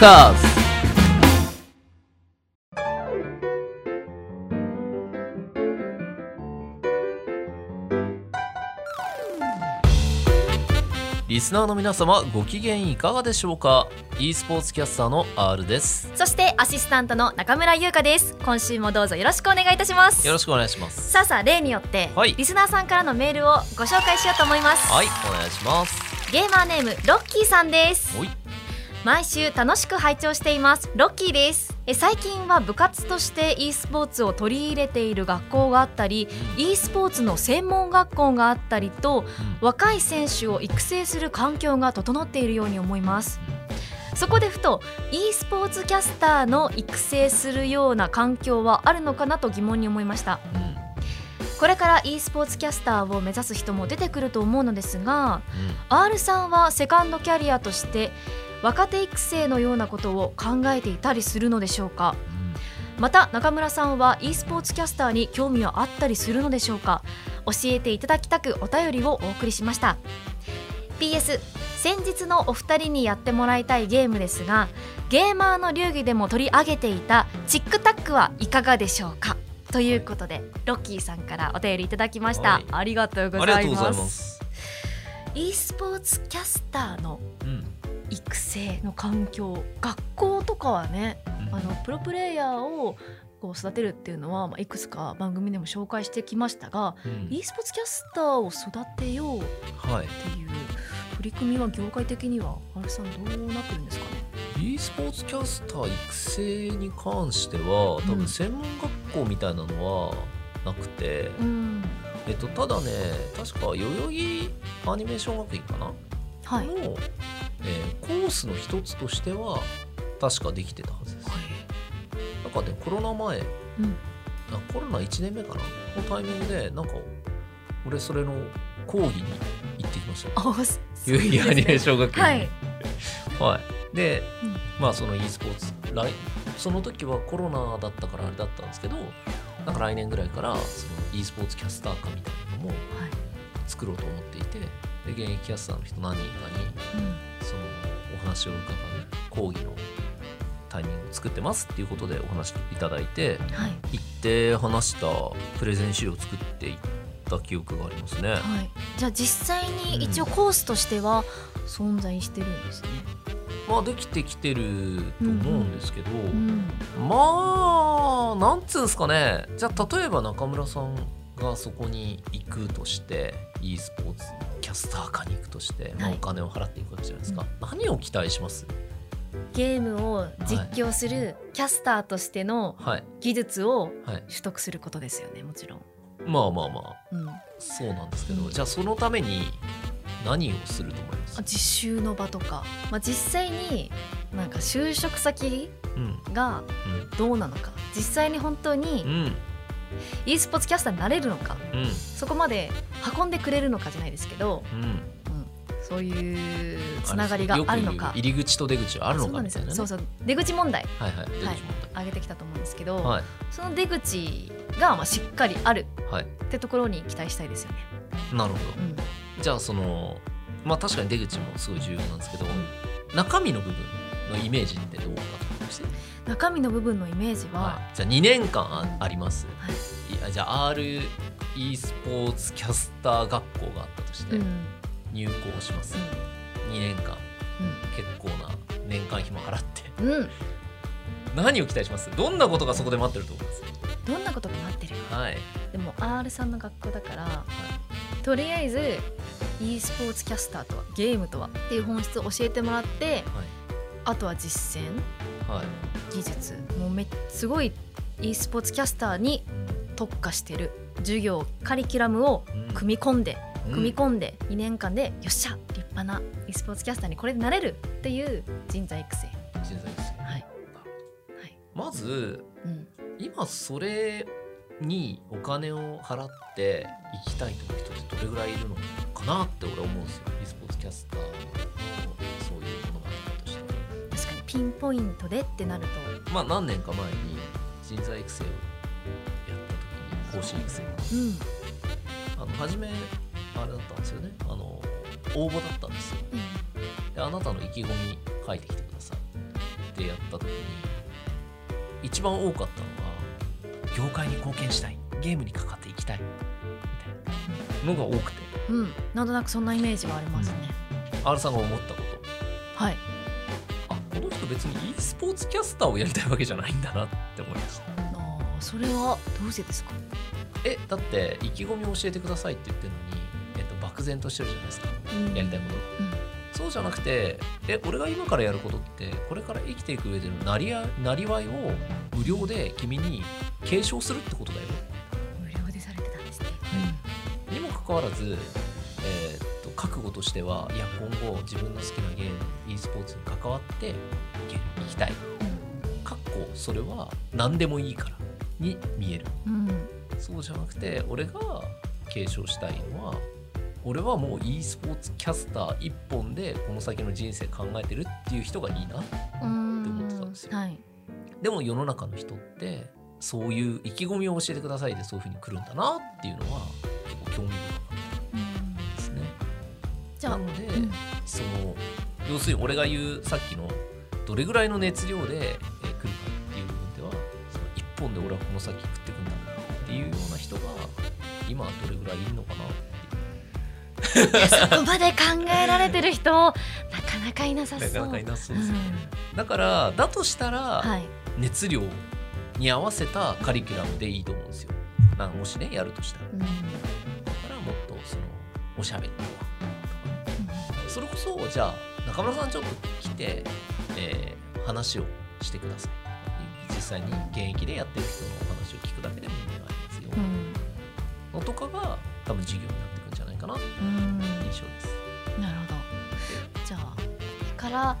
カーズリスナーの皆様ご機嫌いかがでしょうか？e スポーツキャスターの R です。そしてアシスタントの中村優香です。今週もどうぞよろしくお願いいたします。よろしくお願いします。さあさあ例によって、はい。リスナーさんからのメールをご紹介しようと思います、はいお願いします。ゲーマーネームロッキーさんです毎週楽しく拝聴しています。ロッキーです。え最近は部活として e スポーツを取り入れている学校があったり e スポーツの専門学校があったりと若い選手を育成する環境が整っているように思います。そこでふと e スポーツキャスターの育成するような環境はあるのかなと疑問に思いました。うん。うんこれから e スポーツキャスターを目指す人も出てくると思うのですが R さんはセカンドキャリアとして若手育成のようなことを考えていたりするのでしょうか？また中村さんは e スポーツキャスターに興味はあったりするのでしょうか？教えていただきたくお便りをお送りしました。PS 先日のお二人にやってもらいたいゲームですがゲーマーの流儀でも取り上げていたチックタックはいかがでしょうか？ということでロッキーさんからお便りいただきました、はい。ありがとうございます。e スポーツキャスターのうん育成の環境学校とかはねうん。あのプロプレイヤーをこう育てるっていうのは、まあ、いくつか番組でも紹介してきましたが、うん。e スポーツキャスターを育てようっはいてい。う取り組みは業界的にはあれさんどうなってるんですかね？e スポーツキャスター育成に関しては多うん。分専門学校みたいなのはなくて、うん。えっと、ただね確か代々木アニメーション学院かな、はい、の、えーコースの一つとしては確かできてたはずです。なんかねコロナ前、うん。あコロナ1年目かな。のタイミングでなんか俺それの講義に行ってきました。代々木アニメーション学院に。はい、はい、で、うん。まあその e スポーツ来その時はコロナだったからあれだったんですけどなんか来年ぐらいからその e スポーツキャスター科みたいなのもはい。作ろうと思っていてで現役キャスターの人何人かにうん。そのお話を伺う講義のタイミングを作ってますっていうことでお話いただいてはい。行って話したプレゼン資料を作っていった記憶がありますね。はい、じゃあ実際に一応コースとしては存在してるんですね。まあできてきてると思うんですけど、うんまあなんつうんですかね。じゃあ例えば中村さんがそこに行くとして e スポーツキャスター科に行くとして、まあはいお金を払っていくわけじゃないですか、何を期待します？ゲームを実況するキャスターとしてのはい。技術をはい。取得することですよねもちろん。まあまあまあ。うん、あそうなんですけど、うん。じゃあそのために何をすると思います？実習の場とか、まあ、実際になんか就職先うん。がどうなのか。実際に本当うにん e スポーツキャスターになれるのか？うん。そこまで運んでくれるのかじゃないですけど、うん。うん、そういうつながりがあるのか？入り口と出口はあるのかみたいなね。よ。そうそう。出口問題。はいはい。出口問上げてきたと思うんですけど、題はい。その出口がまあしっかりあるはい。ってところに期待したいですよね。なるほど。うん。じゃあそのまあ確かに出口もすごい重要なんですけど中身の部分のイメージってどうか中身の部分のイメージは、はい、じゃあ2年間ああります、はい。じゃあ r e スポーツキャスター学校があったとしてうん。入校します、2年間。結構な年間費も払って。うん。うん、何を期待します？どんなことがそこで待ってると思います？どんなことが待ってるはい。でも R さんの学校だからとりあえず e スポーツキャスターとはゲームとはっていう本質を教えてもらってあとは実践？はい。技術。もうめすごい e スポーツキャスターに特化してる。授業カリキュラムをうん。組み込んでうん。組み込んで2年間でよっしゃ立派な e スポーツキャスターにこれでなれるっていう人材育成。人材ですはい。はい。まずうん。今それにお金を払って行きたいと思う人ってどれぐらいいるのかなって俺は思うんですよ。e スポーツキャスターピンポイントでってなると。まあ何年か前に人材育成をやった時に講師育成うん。あの初めあれだったんですよね。あの応募だったんですよ。であなたの意気込み書いてきてください。ってでやった時に一番多かったのが業界に貢献したい。ゲームにかかっていきたい。みたいなのが多くて。うん。なんとなくそんなイメージはありますね、R さんが思ったこと。はい別に e スポーツキャスターをやりたいわけじゃないんだなって思いました。あーそれはどうしてですか？えだって意気込みを教えてくださいって言ってるのに、えっと、漠然としてるじゃないですか。やりたいこと、うん。そうじゃなくてえ俺が今からやることってこれから生きていく上でのなりやなりわいを無料で君に継承するってことだよ無料でされてたんですね、にもかかわらず、覚悟としてはいや今後自分の好きなゲーム e スポーツに関わっていける行きたい。かっこそれは何でもいいからに見える。うん。うんそうじゃなくて俺が継承したいのは俺はもう e スポーツキャスター一本でこの先の人生考えてるっていう人がいいなうん思ってたんですよ。はい。でも世の中の人ってそういう意気込みを教えてくださいでそういうふうに来るんだなっていうのは結構興味深かったですねじゃあなので、うん。その要するに俺が言うさっきのどれぐらいの熱量で、えー来るかっていう部分ではその一本で俺はこの先食っていくんだっていうような人が今どれぐらいいるのかなっていう。そこまで考えられてる人なかなかいなさそう。なかなかいなそうですよね、うだからだとしたら、んはい。熱量に合わせたカリキュラムでいいと思うんですよ。なんかもしねやるとしたら。うん。だからもっとそのおしゃべりとかそれこそじゃあ中村さんちょっと来て、えー話をしてください。実際に現役でやってる人のお話を聞くだけでも意味がありますよ、うん。のとかが多分授業になってくんじゃないかなってうん。印象です、なるほど。じゃあから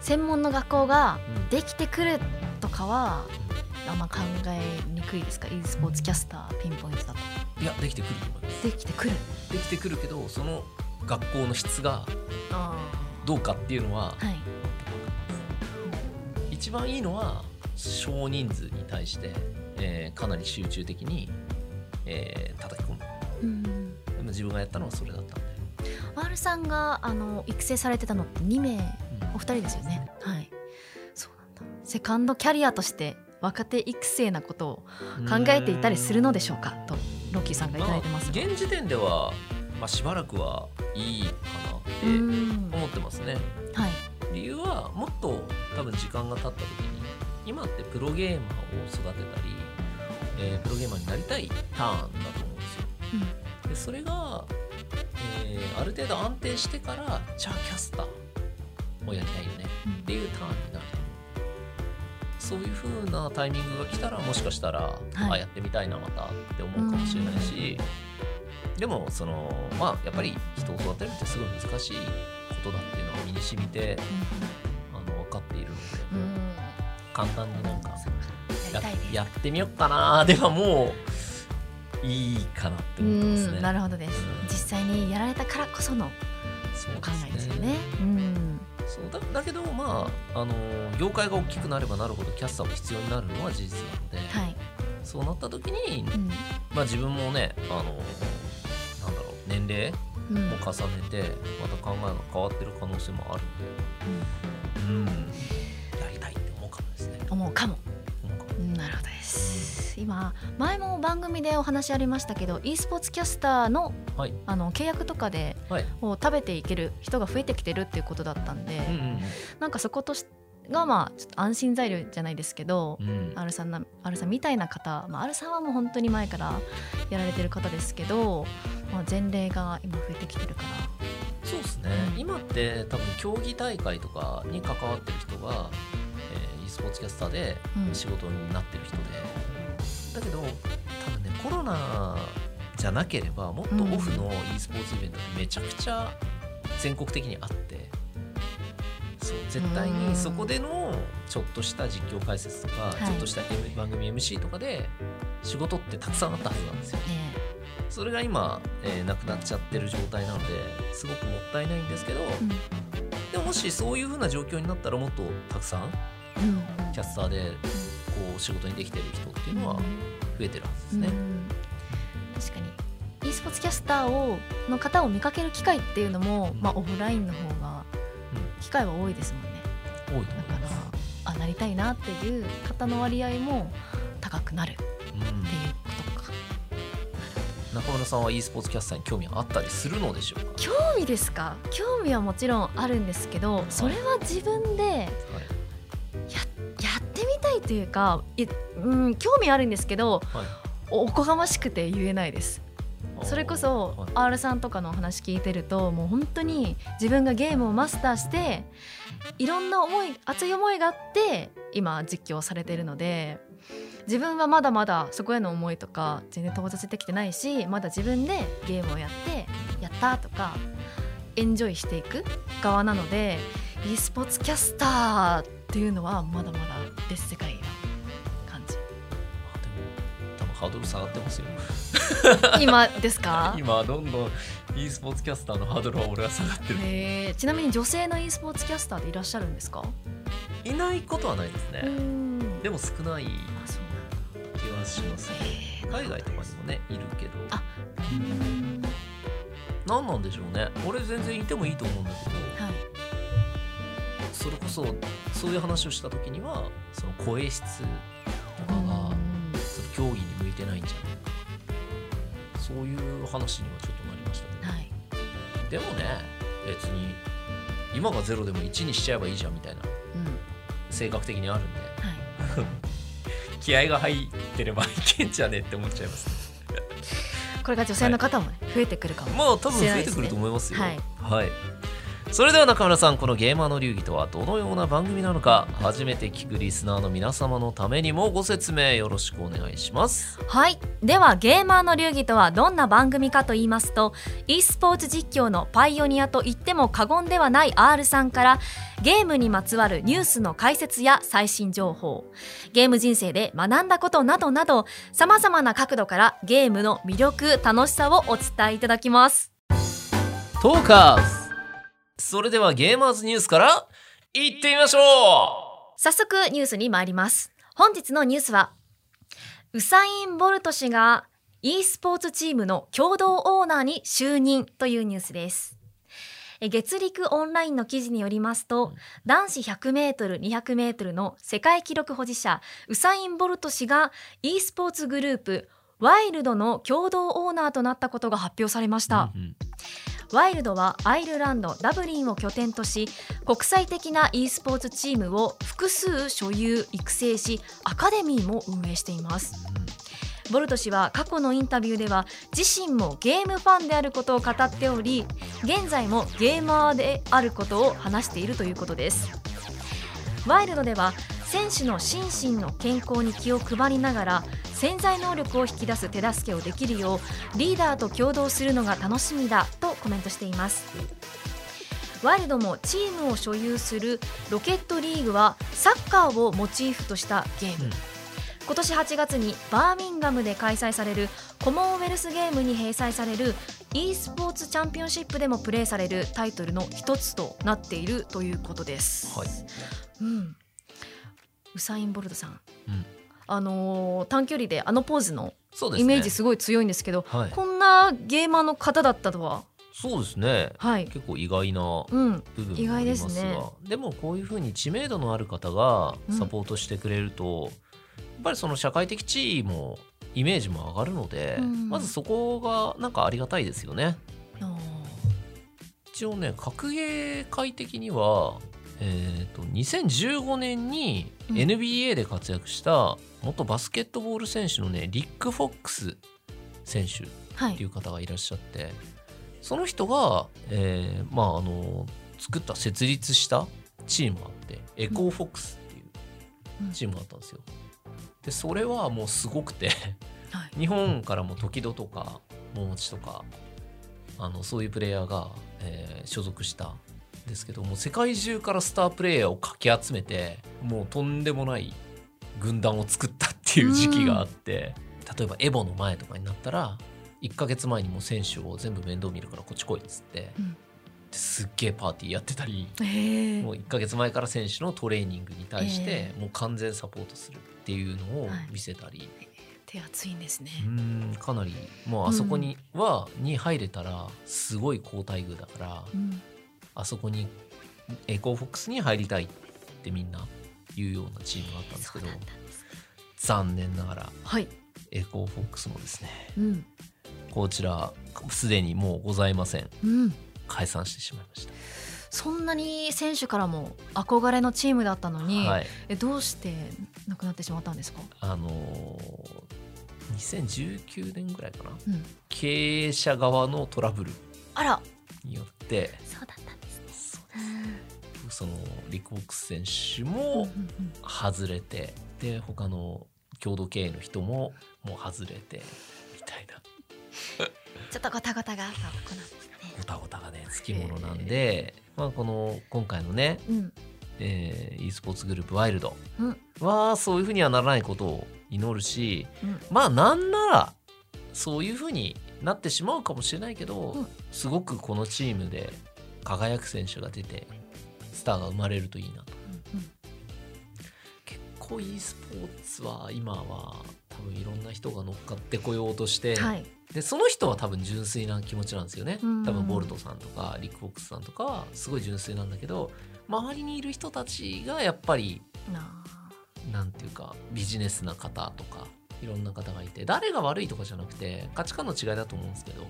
専門の学校がうん。できてくるとかはあんま考えにくいですか？e スポーツキャスターピンポイントだと。いやできてくると思います。できてくる。できてくるけどその学校の質があどうかっていうのははい。一番いいのは少人数に対して、えーかなり集中的に、えー叩き込む。うん。自分がやったのはそれだったんで、R さんがあの育成されてたのって2名うん。お二人ですよね。はい。そうなんだ。セカンドキャリアとして若手育成なことを考えていたりするのでしょうか？とロッキーさんがいただいてます。がまあ現時点では、まあ、しばらくはいいかなっうてん。思ってますね。はい。理由はもっと多分時間が経った時に今ってプロゲーマーを育てたり、えープロゲーマーになりたいターンだと思うんですよ。でそれが、えーある程度安定してからじゃあキャスターをやりたいよねうん。っていうターンになるそういう風なタイミングが来たらもしかしたら、はい。あやってみたいなまたって思うかもしれないしでもそのまあやっぱり人を育てるってすごい難しいことだっていうのは身に染みてあの分かっているので簡単になんかやってみようかなではもういいかなってう思ってますね。んなるほどです。うん。実際にやられたからこそのそうお考えですよね。うん。そうだだけどまああの業界が大きくなればなるほどキャスターも必要になるのは事実なので、はい。そうなった時に、うん。まあ、自分もねあの年齢うん。も重ねてまた考えが変わってる可能性もあるんで、うん、やりたいって思うかもですね。思うかも。なるほどです。今前も番組でお話ありましたけど e スポーツキャスターのはい。あの契約とかではい。を食べていける人が増えてきてるっていうことだったんで、うんうん。なんかそことしがまあちょっと安心材料じゃないですけど、うん。うん。R さんな R さんみたいな方、まあ、R さんはもう本当に前からやられてる方ですけど、まあ、前例が今増えてきてるから。そうですね、うん。今って多分競技大会とかに関わってる人が、えー e スポーツキャスターでうん。仕事になってる人で、だけど多分ねコロナじゃなければもっとオフの e スポーツイベントってめちゃくちゃ全国的にあってそう絶対うん。に。そこでのちょっとした実況解説とか、い。ちょっとした M 番組 MC とかで仕事ってたくさんあったはずなんですよ。ねそれが今、えーなくなっちゃってる状態なのですごくもったいないんですけど、うん。でももしそういう風な状況になったらもっとたくさんうんキャスターでこう仕事にできてる人っていうのは増えてるはずですね。うん確かに。e スポーツキャスターをの方を見かける機会っていうのも、うんまあ、オフラインの方が機会は多いですもんね。多いとだか思います。あなりたいなっていう方の割合も高くなるっていううんことか。中村さんは e スポーツキャスターに興味あったりするのでしょうか？興味ですか？興味はもちろんあるんですけどそれは自分でややってみたいというかいうん興味あるんですけどはい。おおこがましくて言えないですそれこそはい。R さんとかのお話聞いてるともう本当に自分がゲームをマスターしていろんな思い熱い思いがあって今実況されてるので自分はまだまだそこへの思いとか全然到達できてないしまだ自分でゲームをやってやったとかエンジョイしていく側なので e スポーツキャスターっていうのはまだまだ別世界な感じあでも多分ハードル下がってますよ。今ですか？今どんどん e スポーツキャスターのハードルは俺は下がってる。へー。ちなみに女性の e スポーツキャスターでいらっしゃるんですか？いないことはないですね、ん。でも少ない気はします。海外とかにもねいるけど。あ。うん何なんでしょうね。俺全然いてもいいと思うんだけど。はい。それこそそういう話をした時にはその声質とかがその競技にてないんじゃないかそういう話にはちょっとなりましたねはい。でもね別に今がゼロでも1にしちゃえばいいじゃんみたいな。うん。性格的にあるんで。はい。気合が入ってればいけんじゃねって思っちゃいます。これが女性の方もね、増えてくるかも。まあ多分増えてくると思いますよ。はい。はいそれでは中村さんこのゲーマーの流儀とはどのような番組なのか初めて聞くリスナーの皆様のためにもご説明よろしくお願いします。はい。ではゲーマーの流儀とはどんな番組かと言いますと e スポーツ実況のパイオニアと言っても過言ではない R さんからゲームにまつわるニュースの解説や最新情報ゲーム人生で学んだことなどなどさまざまな角度からゲームの魅力楽しさをお伝えいただきます。トーカーズそれではゲーマーズニュースからいってみましょ早速ニュースに参ります。本日のニュースはウサイン・ボルト氏が e スポーツチームの共同オーナーに就任というニュースです。え月陸オンラインの記事によりますと男子 100m200m の世界記録保持者ウサイン・ボルト氏が e スポーツグループワイルドの共同オーナーとなったことが発表されました、うんうんワイルドはアイルランドダブリンを拠点とし国際的な e スポーツチームを複数所有育成しアカデミーも運営しています。ボルト氏は過去のインタビューでは自身もゲームファンであることを語っており現在もゲーマーであることを話しているということです。ワイルドでは選手の心身の健康に気を配りながら潜在能力を引き出す手助けをできるようリーダーと共同するのが楽しみだとコメントしています。ワイルドもチームを所有するロケットリーグはサッカーをモチーフとしたゲーム、うん。今年8月にバーミンガムで開催されるコモンウェルスゲームに併載される e スポーツチャンピオンシップでもプレーされるタイトルの一つとなっているということです。はい。うん、ウサイン・ボルトさん、うんあのー短距離であのポーズのイメージすごい強いんですけどはい。こんなゲーマーの方だったとは、そうですね。はい、結構意外なうん、部分もありますすね。がでもこういうふうに知名度のある方がサポートしてくれると、やっぱりその社会的地位もイメージも上がるので、うん。まずそこがなんかありがたいですよね。一応ね格ゲー界的には、えー、と2015年にうん。NBA で活躍した元バスケットボール選手のねリック・フォックス選手はい。っていう方がいらっしゃってその人が、えーまああの作った設立したチームがあってエコーフォックスっていうチームがあったんですよ。でそれはもうすごくてはい。日本からも時戸とか桃地とかあのそういうプレイヤーが、えー所属したんですけども世界中からスタープレイヤーをかき集めてもうとんでもない軍団を作ったっていう時期があって例えばエボの前とかになったら1ヶ月前にもう選手を全部面倒見るからこっち来いっつって、うんですっげえパーティーやってたりもう1ヶ月前から選手のトレーニングに対してえもう完全サポートするっていうのを見せたり、手厚いんですね。う。ーんかなり。もうあそこには、に入れたらすごい好待遇だからうん。あそこにエコーフォックスに入りたいってみんないうようなチームがあったんですけど残念ながらはい、エコーフォックスもですねうん。こちらすでにもうございません。うん、解散してしまいましそんなに選手からも憧れのチームだったのた、に、はい。えどうしてなくなってしまったんですか、あのー2019年ぐらいかな。うん、経営者側のトラブルあら。によってそうだったんですねそのリクボックス選手もうん外れて、で他の共同経営の人ももう外れてみたいな。ちょっとゴタゴタがあったとこな。んですねごたごたがねつきものなんで、まあ、この今回のね、うん。えー e スポーツグループワイルドうん。はそういうふうにはならないことを祈るしうん。まあなんならそういうふうになってしまうかもしれないけど、うん。すごくこのチームで輝く選手が出てスターが生まれるといいなと。うん結構 e スポーツは今は多分いろんな人が乗っかってこようとして、はい。でその人は多分純粋な気持ちなんですよね。うん。多分ボルトさんとかリック・フォックスさんとかはすごい純粋なんだけど周りにいる人たちがやっぱりななんていうかビジネスな方とかいろんな方がいて誰が悪いとかじゃなくて価値観の違いだと思うんですけど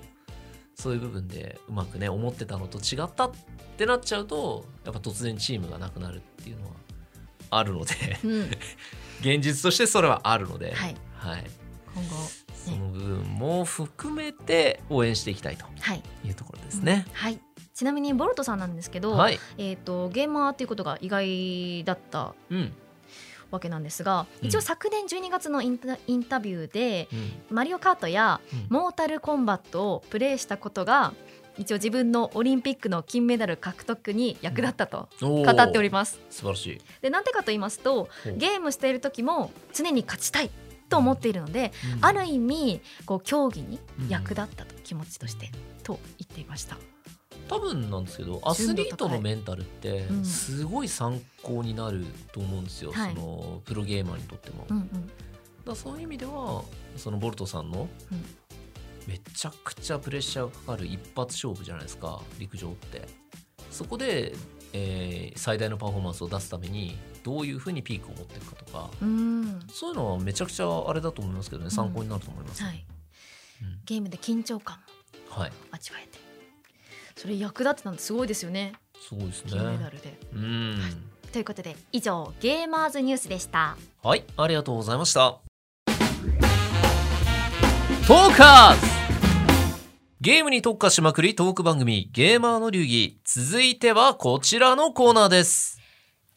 そういう部分でうまくね思ってたのと違ったってなっちゃうとやっぱ突然チームがなくなるっていうのはあるのでうん。現実としてそれはあるので、はい。はい、今後その部分も含めて応援していきたいとはい。いうところですね。はい。ちなみにボルトさんなんですけど、はい、えー、とゲーマーっていうことが意外だったうんわけなんですがうん。一応昨年12月のインタインタビューでうん。マリオカートやうん。モータルコンバットをプレイしたことが一応自分のオリンピックの金メダル獲得に役立ったとお語っておりります。素晴らしい。でなんでかと言いますとゲームしている時も常に勝ちたいと思っているので、うん。ある意味こう競技に役立ったと、気持ちとしてと言っていました。多分なんですけどアスリートのメンタルってうん。すごい参考になると思うんですよ、はい。そのプロゲーマーにとっても。うんうん。らそういう意味ではそのボルトさんのうん。めちゃくちゃプレッシャーがかかる一発勝負じゃないですか陸上って。そこで、えー最大のパフォーマンスを出すためにどういうふうにピークを持っていくかとか。うん。そういうのはめちゃくちゃあれだと思いますけどね参考になると思います。はい、うん。ゲームで緊張感もはい、味わえてそれ役立ってたのすごいですよね。すごいですね。金メダルで。うん。ということで以上ゲーマーズニュースでした。はい、ありがとうございました。トーカーズ。ゲームに特化しまくりトーク番組ゲーマーの流儀。続いてはこちらのコーナーです。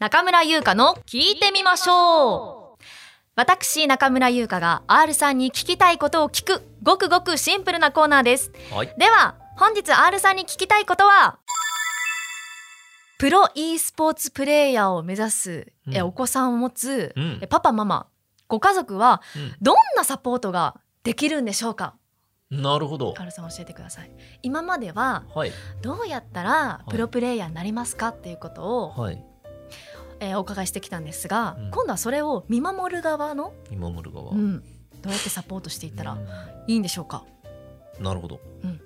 中村優香の聞いてみましょう。私中村優香が R さんに聞きたいことを聞くごくごくシンプルなコーナーです。はい。では本日 R さんに聞きたいことはプロ e スポーツプレイヤーを目指す、えうん。お子さんを持つ、うん。えパパママご家族はうん。どんなサポートができるんでしょうか？なるほど。R さん教えてください。今までははい。どうやったらい。プロプレイヤーになりますかっていうことを、はい。えーお伺いしてきたんですが、うん。今度はそれを見守る側の、見守る側、うん、どうやってサポートしていったらういいんでしょうか、んなるほど、うん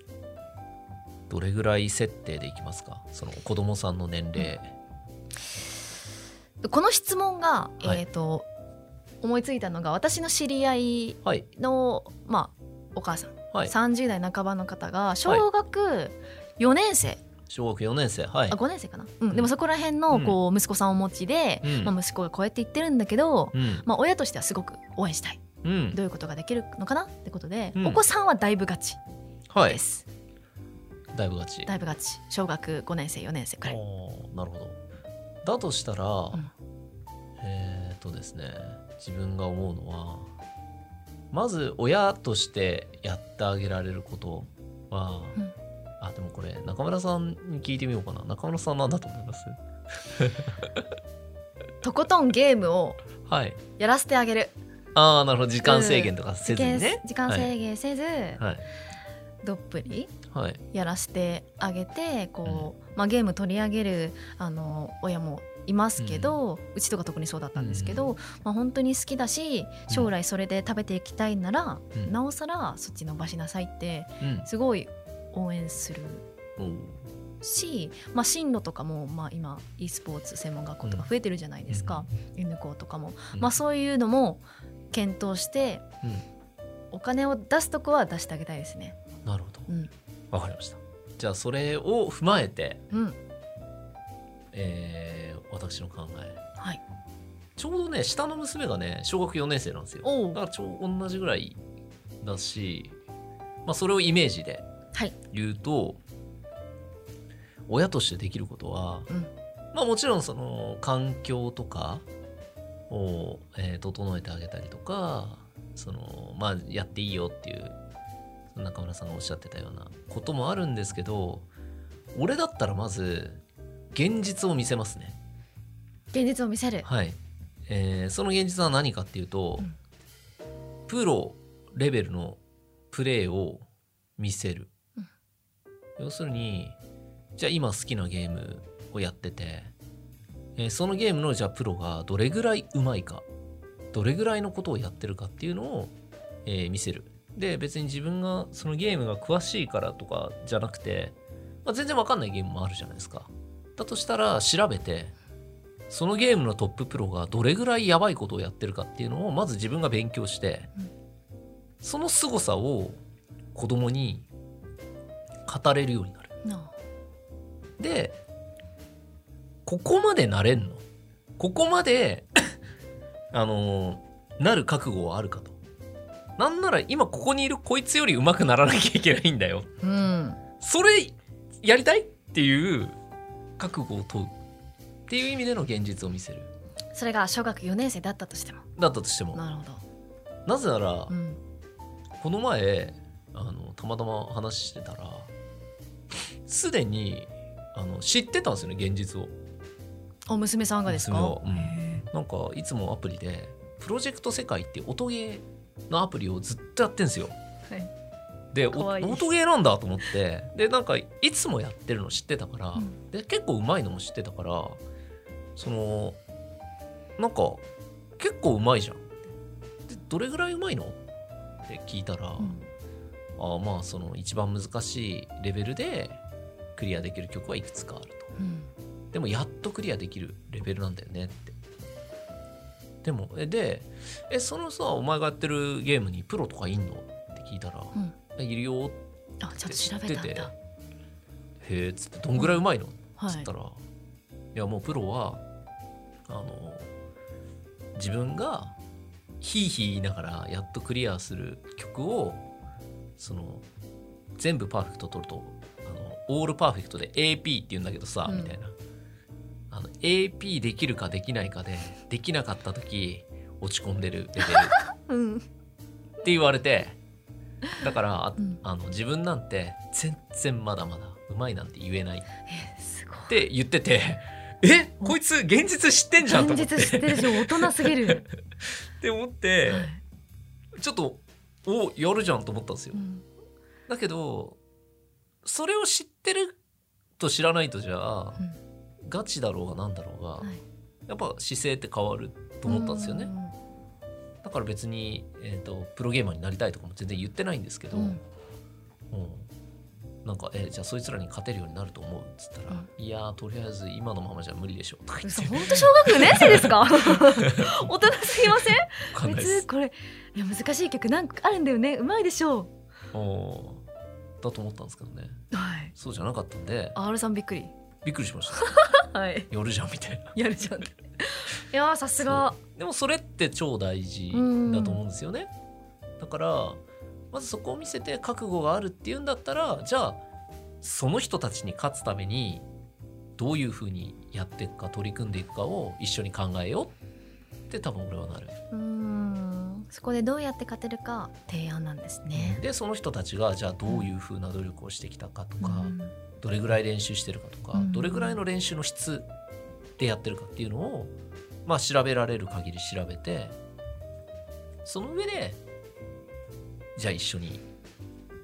どれぐらい設定でいきますか？その子供さんの年齢、この質問が、はい。えー、と思いついたのが私の知り合いはい。の、まあ、お母さん、はい。30代半ばの方が小学4年生、小学4年生。はい。あ5年生かな、うん、でもそこら辺のこう息子さんをお持ちで、うん。まあ、息子がこうやって言ってるんだけど、うん。まあ、親としてはすごく応援したい。うん。どういうことができるのかな？ってことで、うん。お子さんはだいぶガチはい。です、だいぶ勝ちだいぶガチ。小学5年生4年生くらい、なるほど。だとしたら、ん。えっ、とですね自分が思うのはまず親としてやってあげられることは、うん。あでもこれ中村さんに聞いてみようかな。中村さんなんだと思います？とことんゲームをはい。やらせてあげる。ああなるほど。時間制限とかせずにね、時間制限せず、はい。どっぷりはいやらせてあげてこう、まあ、ゲーム取り上げるあの親もいますけど、うちとか特にそうだったんですけど、まあ、本当に好きだし将来それで食べていきたいなら、うん。なおさらそっち伸ばしなさいってうん。すごい応援するし、まあ、進路とかも、まあ、今 e スポーツ専門学校とか増えてるじゃないですか、N 校とかも、うん。まあ、そういうのも検討してうん。お金を出すとこは出してあげたいですね。なるほど。うんわかりました。じゃあそれを踏まえて、うん。えー私の考え。はい、ちょうどね下の娘がね小学4年生なんですよ。だからちょう同じぐらいだし、まあ、それをイメージではい。言うと親としてできることは、うん。まあもちろんその環境とかを、えー整えてあげたりとかそのまあやっていいよっていう中村さんがおっしゃってたようなこともあるんですけど俺だったらまず現実を見せますね。現実を見せる。はい、えーその現実は何かっていうと、うん。プロレベルのプレーを見せる、うん。要するにじゃあ今好きなゲームをやってて、えーそのゲームのじゃあプロがどれぐらい上手いかどれぐらいのことをやってるかっていうのを、えー見せるで別に自分がそのゲームが詳しいからとかじゃなくて、まあ、全然わかんないゲームもあるじゃないですかだとしたら調べてそのゲームのトッププロがどれぐらいやばいことをやってるかっていうのをまず自分が勉強して、うんその凄さを子供に語れるようになる。なでここまでなれんの？ここまで あのなる覚悟はあるかと。なんなら今ここにいるこいつより上手くならなきゃいけないんだよ。あうん。それやりたいっていう覚悟を問う。っていう意味での現実を見せる。それが小学4年生だったとしても。だったとしても。なるほど、なぜなら、うん、この前あのたまたま話してたらすでにあの知ってたんですよね現実を。お娘さんがですか？うん。へなんかいつもアプリでプロジェクト世界って音ゲーのアプリをずっとやってんですよ。ーはい。で音ゲーなんだと思って。でなんかいつもやってるの知ってたから、うん。で結構うまいのも知ってたからそのなんか結構うまいじゃん。でどれぐらいうまいの？って聞いたら、うん。あまあその一番難しいレベルでクリアできる曲はいくつかあると。うん。でもやっとクリアできるレベルなんだよねってでもえでえそのさお前がやってるゲームにプロとかいんの？って聞いたら「うん。えいるよ」あちゃんと調べたんだ。へえっつってどんぐらいうまいの、はい。つったら「いやもうプロはあの自分がヒーヒー言いながらやっとクリアする曲をその全部パーフェクト取るとあのオールパーフェクトで AP って言うんだけどさ、うん。みたいなあの AP できるかできないかでできなかった時落ち込んでるレベル。うん。って言われてだからあうん。あの自分なんて全然まだまだうまいなんて言えない。っえすごい。て言っててえこいつ現実知ってんじゃんと現思って。実知ってるし大人すぎる、って思ってはい。ちょっとおやるじゃんと思ったんですよ。うん。だけどそれを知ってると知らないとじゃあうんガチだろうがなんだろうがはい。やっぱ姿勢って変わると思ったんですよね。うんだから別に、えー、とプロゲーマーになりたいとかも全然言ってないんですけど、うん。うんなんか、えーじゃあそいつらに勝てるようになると思うっつったら、うん。いやーとりあえず今のままじゃ無理でしょとか言って。嘘本当小学4年生ですか？大人すぎません？別これいや難しい曲なんかあるんだよね。うまいでしょおー。だと思ったんですけどね。うはい。そうじゃなかったんで。R さんびっくりびっくりしました。はい。やるじゃんみたいな。やるじゃんいやーさすが。でもそれって超大事だと思うんですよね。だからまずそこを見せて覚悟があるっていうんだったらじゃあその人たちに勝つためにどういうふうにやっていくか取り組んでいくかを一緒に考えようって多分俺はなる。うーんそこでどうやって勝てるか提案なんですね。でその人たちがじゃあどういうふうな努力をしてきたかとか、うん。どれぐらい練習してるかとか、うん。どれぐらいの練習の質でやってるかっていうのをまあ調べられる限り調べてその上でじゃあ一緒に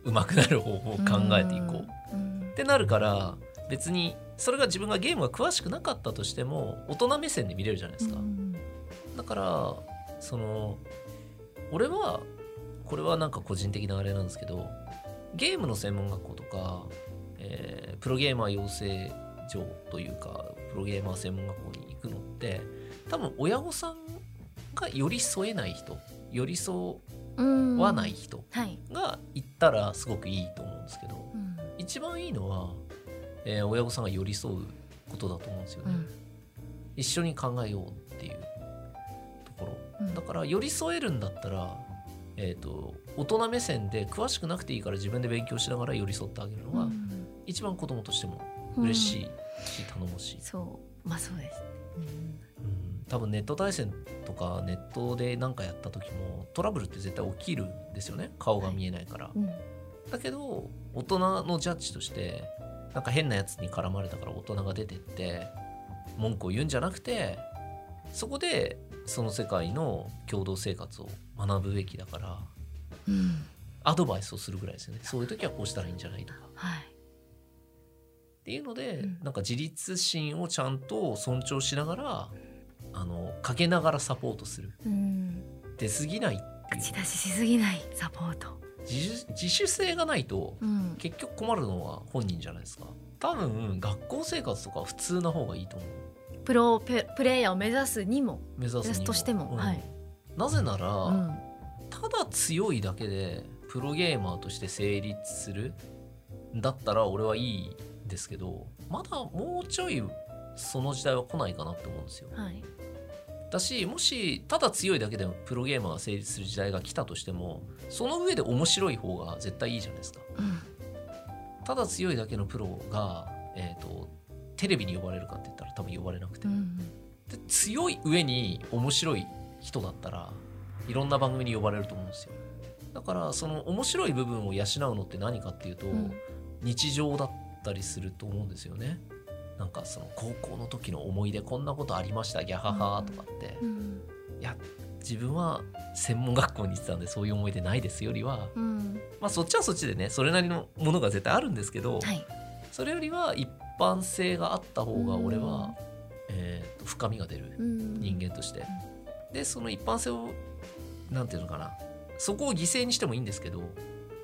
上手くなる方法を考えていこう。うん。ってなるから別にそれが自分がゲームが詳しくなかったとしても大人目線で見れるじゃないですか。うん。だからその俺はこれはなんか個人的なあれなんですけどゲームの専門学校とか、えープロゲーマー養成所というかプロゲーマー専門学校に行くのって多分親御さんが寄り添えない人寄り添うんわない人はい、が行ったらすごくいいと思うんですけどうん。一番いいのは、えー親御さんが寄り添うことだと思うんですよね、うん。一緒に考えようころうん。だから寄り添えるんだったら、えー、と大人目線で詳しくなくていいから自分で勉強しながら寄り添ってあげるのが、うん。一番子供としても嬉しいし頼もしい、そう。まあそうです、うん。多分ネット対戦とかネットで何かやった時もトラブルって絶対起きるんですよね。顔が見えないから、うん。だけど大人のジャッジとしてなんか変なやつに絡まれたから大人が出てって文句を言うんじゃなくてそこでその世界の共同生活を学ぶべきだからうん。アドバイスをするぐらいですよね。そういう時はこうしたらいいんじゃないとか。はい。っていうので、うん。なんか自立心をちゃんと尊重しながらあのかけながらサポートする。うん。出過ぎないっていう。口出ししすぎないサポート。自主自主性がないとうん。結局困るのは本人じゃないですか。多分学校生活とかは普通な方がいいと思うプロププレイヤーを目指すにも目指すとしてもうん。はい。なぜなら、うん。ただ強いだけでプロゲーマーとして成立するんだったら俺はいいんですけどまだもうちょいその時代は来ないかなって思うんですよ。はい。だしもしただ強いだけでプロゲーマーが成立する時代が来たとしてもその上で面白い方が絶対いいじゃないですか。うん。ただ強いだけのプロが、えー、とテレビに呼ばれるかって言ったら多分呼ばれなくて、うんで強い上に面白い人だったらいろんな番組に呼ばれると思うんですよ。だからその面白い部分を養うのって何かっていうと、うん。日常だったりすると思うんですよね。なんかその高校の時の思い出こんなことありましたギャハハとかって、うん。いや自分は専門学校に行ってたんでそういう思い出ないですよりは。うん。まあそっちはそっちでねそれなりのものが絶対あるんですけど、はい。それよりは一般性があった方が俺は、うんえーと深みが出るうん。人間として、でその一般性をなんていうのかな。そこを犠牲にしてもいいんですけど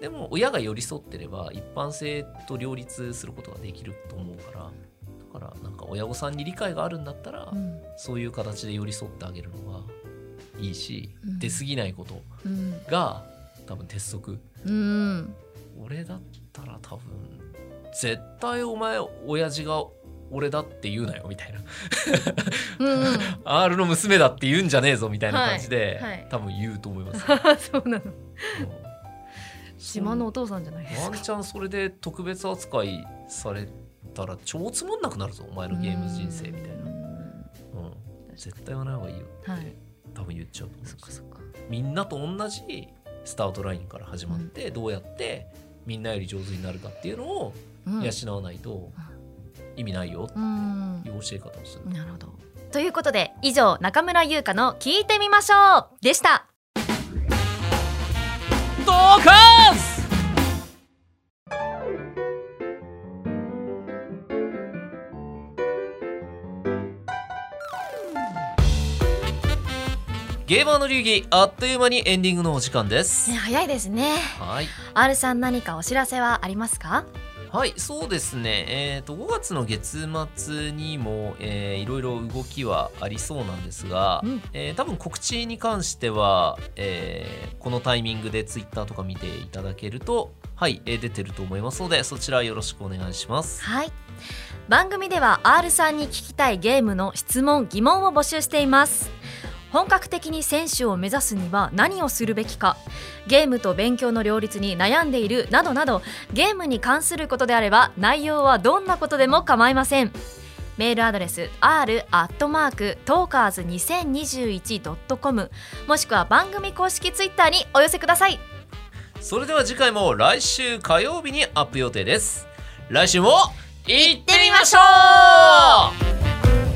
でも親が寄り添ってれば一般性と両立することができると思うから。だからなんか親御さんに理解があるんだったら、うん。そういう形で寄り添ってあげるのがいいし、うん。出過ぎないことうん。が多分鉄則。うん。俺だったら多分絶対お前親父が俺だって言うなよみたいな。うんうん。R の娘だって言うんじゃねえぞみたいな感じで、はいはい。多分言うと思います、そうなの。うん。自慢のお父さんじゃないですか。ワンチャンそれで特別扱いされたら超つまんなくなるぞお前のゲーム人生みたいな、うん。うん、絶対言わない方がいいよって、はい。多分言っちゃうと思うんですそっかそっか。みんなと同じスタートラインから始まって、どうやってみんなより上手になるかっていうのをうん養わないと意味ないよってうん。いう教え方をする、なるほど。ということで以上中村優香の聞いてみましょう。でした。ドカンスゲーマーの流儀あっという間にエンディングのお時間です。ね、早いですね。はい。R さん何かお知らせはありますか？はいそうですね。えっ、と5月の月末にも、えーいろいろ動きはありそうなんですが、うん。えー多分告知に関しては、えーこのタイミングで Twitter とか見ていただけるとはい、えー出てると思いますのでそちらよろしくお願いします。はい。番組では R さんに聞きたいゲームの質問疑問を募集しています本格的に選手を目指すには何をするべきか。ゲームと勉強の両立に悩んでいるなどなどゲームに関することであれば内容はどんなことでも構いません。メールアドレス r アットマークトーカーズ 2021.com もしくは番組公式ツイッターにお寄せください。それでは次回も来週火曜日にアップ予定です。来週も行ってみましょう。